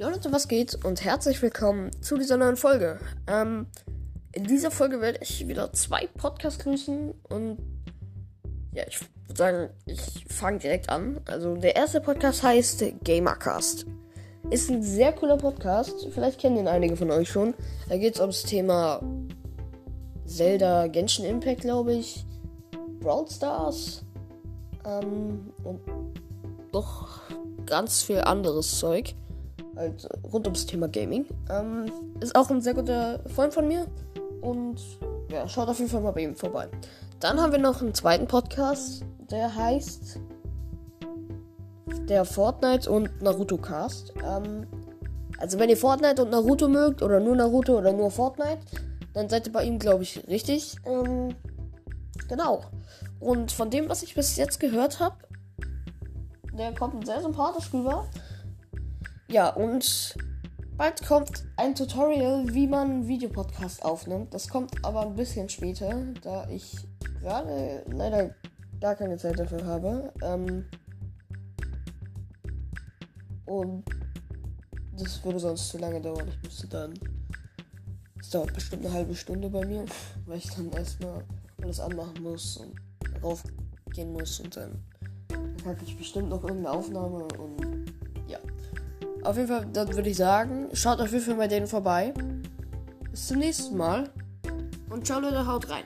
Ja Leute, was geht und herzlich willkommen zu dieser neuen Folge. Ähm, in dieser Folge werde ich wieder zwei Podcasts grüßen und ja, ich würde sagen, ich fange direkt an. Also der erste Podcast heißt Gamercast. Ist ein sehr cooler Podcast, vielleicht kennen ihn einige von euch schon. Da geht es ums Thema Zelda Genshin Impact, glaube ich, Brawl Stars ähm, und doch ganz viel anderes Zeug halt rund ums Thema Gaming. Ähm, ist auch ein sehr guter Freund von mir. Und ja, schaut auf jeden Fall mal bei ihm vorbei. Dann haben wir noch einen zweiten Podcast, der heißt der Fortnite und Naruto Cast. Ähm, also wenn ihr Fortnite und Naruto mögt oder nur Naruto oder nur Fortnite, dann seid ihr bei ihm, glaube ich, richtig. Ähm, genau. Und von dem, was ich bis jetzt gehört habe, der kommt sehr sympathisch rüber. Ja, und bald kommt ein Tutorial, wie man Videopodcast aufnimmt. Das kommt aber ein bisschen später, da ich gerade leider gar keine Zeit dafür habe. Ähm und das würde sonst zu lange dauern. Ich müsste dann. Es dauert bestimmt eine halbe Stunde bei mir, weil ich dann erstmal alles anmachen muss und raufgehen muss und dann, packe ich bestimmt noch irgendeine Aufnahme und auf jeden Fall, dann würde ich sagen, schaut auf jeden Fall bei denen vorbei. Bis zum nächsten Mal. Und ciao Leute, haut rein.